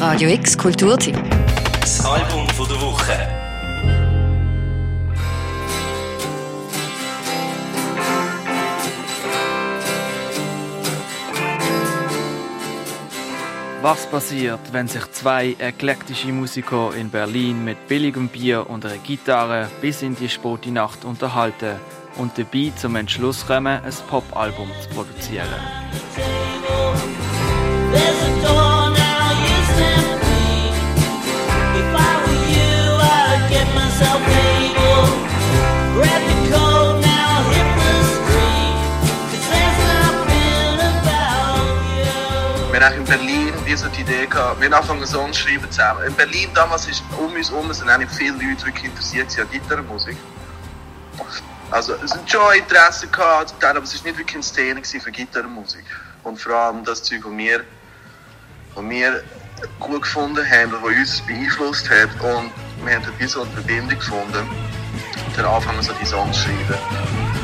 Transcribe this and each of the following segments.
Radio X Kulturteam. Das Album von der Woche. Was passiert, wenn sich zwei eklektische Musiker in Berlin mit billigem Bier und einer Gitarre bis in die späte Nacht unterhalten und dabei zum Entschluss kommen, ein Popalbum zu produzieren? Wir haben in Berlin wie so die Idee gehabt, wir haben angefangen Songs zu schreiben zusammen. In Berlin damals ist um uns herum sind eigentlich viele Leute wirklich interessiert an Gitarrenmusik. Also es sind schon Interesse gehabt, aber es ist nicht wirklich eine Szene für Gitarrenmusik. Und vor allem das Zeug, das wir, was wir gut gefunden haben was uns beeinflusst hat. Und wir haben wie so eine Verbindung gefunden und dann angefangen so die Songs zu schreiben.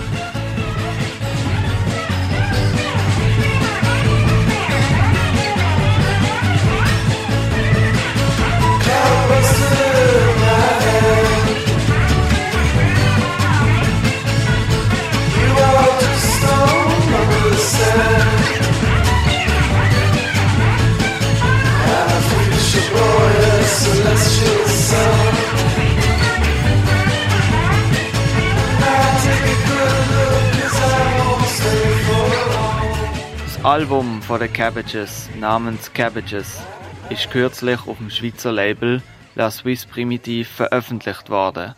Album von den Cabbages namens Cabbages ist kürzlich auf dem Schweizer Label La Suisse Primitive veröffentlicht worden.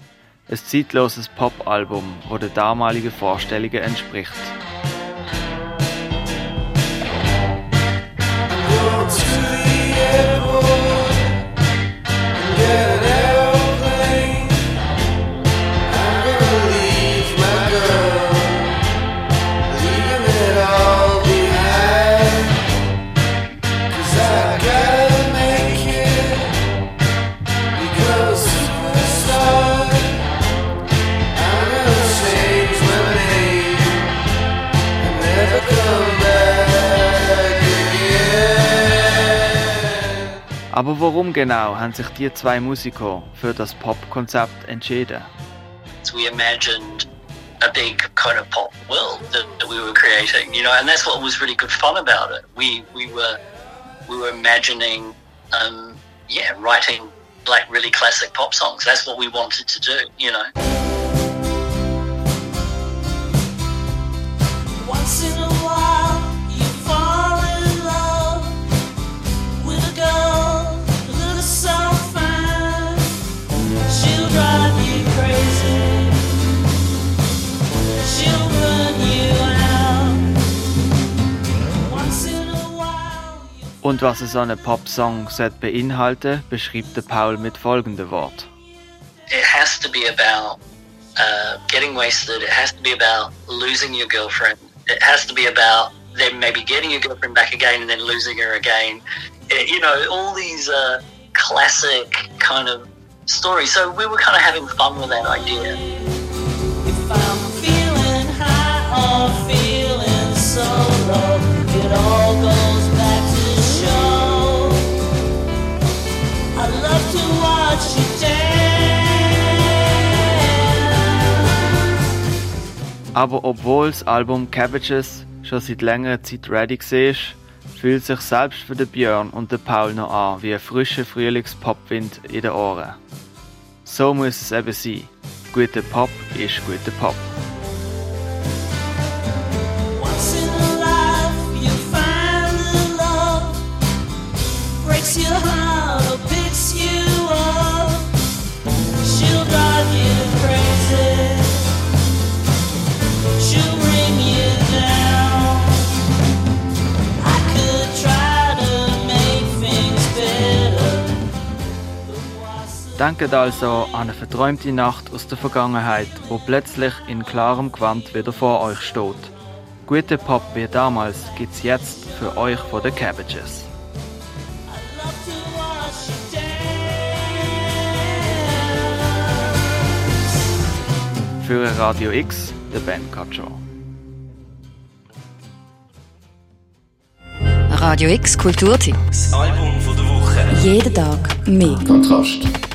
Ein zeitloses Popalbum, das den damaligen Vorstellungen entspricht. Aber warum genau haben sich die zwei Musiker für das Popkonzept entschieden? So we imagined a big kind of pop world that, that we were creating, you know, and that's what was really good fun about it. We we were we were imagining, um, yeah, writing like really classic pop songs. That's what we wanted to do, you know. Und was so ein Popsong sollte beinhalten, beschreibt der Paul mit folgenden Wort. It has to be about uh, getting wasted. It has to be about losing your girlfriend. It has to be about then maybe getting your girlfriend back again and then losing her again. It- you know, all these uh, classic kind of stories. So we were kind of having fun with that idea. Aber obwohl das Album Cabbages schon seit längerer Zeit ready war, fühlt sich selbst für den Björn und den Paul noch an wie ein frischer Frühlingspopwind in den Ohren. So muss es eben sein. Guter Pop ist guter Pop. Once in Denkt also an eine verträumte Nacht aus der Vergangenheit, wo plötzlich in klarem Gewand wieder vor euch steht. Guter Pop wie damals gibt's jetzt für euch von den Cabbages. Für Radio X, der Ben Cacho. Radio X Kulturteam. Das Album von der Woche. Jeden Tag mehr. Kontrast.